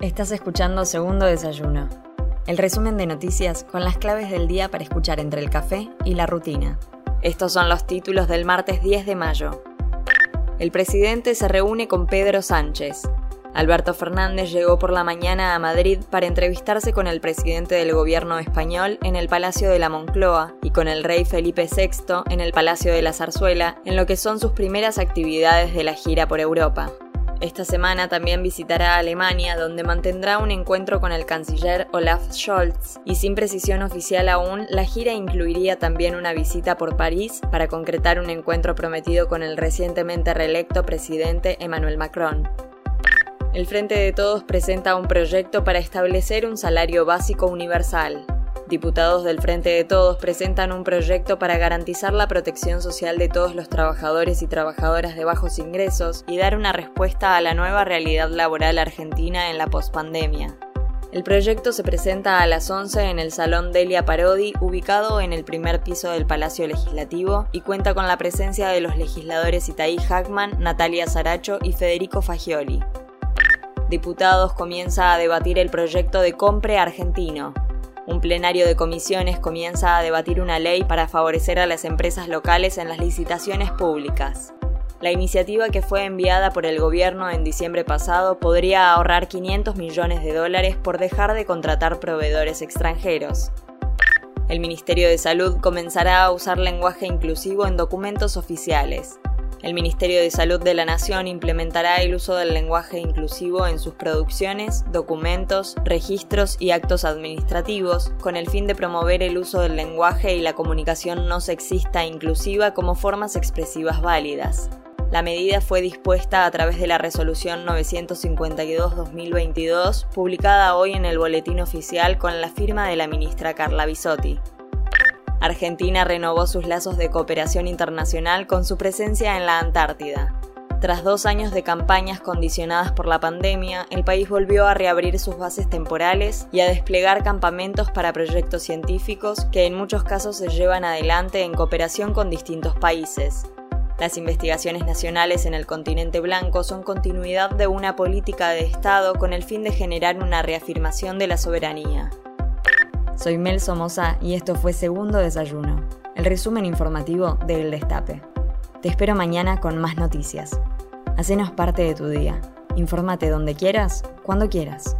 Estás escuchando Segundo Desayuno, el resumen de noticias con las claves del día para escuchar entre el café y la rutina. Estos son los títulos del martes 10 de mayo. El presidente se reúne con Pedro Sánchez. Alberto Fernández llegó por la mañana a Madrid para entrevistarse con el presidente del gobierno español en el Palacio de la Moncloa y con el rey Felipe VI en el Palacio de la Zarzuela, en lo que son sus primeras actividades de la gira por Europa. Esta semana también visitará Alemania, donde mantendrá un encuentro con el canciller Olaf Scholz, y sin precisión oficial aún, la gira incluiría también una visita por París para concretar un encuentro prometido con el recientemente reelecto presidente Emmanuel Macron. El Frente de Todos presenta un proyecto para establecer un salario básico universal. Diputados del Frente de Todos presentan un proyecto para garantizar la protección social de todos los trabajadores y trabajadoras de bajos ingresos y dar una respuesta a la nueva realidad laboral argentina en la pospandemia. El proyecto se presenta a las 11 en el Salón Delia Parodi, ubicado en el primer piso del Palacio Legislativo, y cuenta con la presencia de los legisladores Itaí Hackman, Natalia Saracho y Federico Fagioli. Diputados comienza a debatir el proyecto de Compre Argentino, un plenario de comisiones comienza a debatir una ley para favorecer a las empresas locales en las licitaciones públicas. La iniciativa que fue enviada por el gobierno en diciembre pasado podría ahorrar 500 millones de dólares por dejar de contratar proveedores extranjeros. El Ministerio de Salud comenzará a usar lenguaje inclusivo en documentos oficiales. El Ministerio de Salud de la Nación implementará el uso del lenguaje inclusivo en sus producciones, documentos, registros y actos administrativos, con el fin de promover el uso del lenguaje y la comunicación no sexista inclusiva como formas expresivas válidas. La medida fue dispuesta a través de la Resolución 952-2022, publicada hoy en el Boletín Oficial con la firma de la ministra Carla Bisotti. Argentina renovó sus lazos de cooperación internacional con su presencia en la Antártida. Tras dos años de campañas condicionadas por la pandemia, el país volvió a reabrir sus bases temporales y a desplegar campamentos para proyectos científicos que en muchos casos se llevan adelante en cooperación con distintos países. Las investigaciones nacionales en el continente blanco son continuidad de una política de Estado con el fin de generar una reafirmación de la soberanía. Soy Mel Somoza y esto fue Segundo Desayuno, el resumen informativo de El Destape. Te espero mañana con más noticias. Hacenos parte de tu día. Infórmate donde quieras, cuando quieras.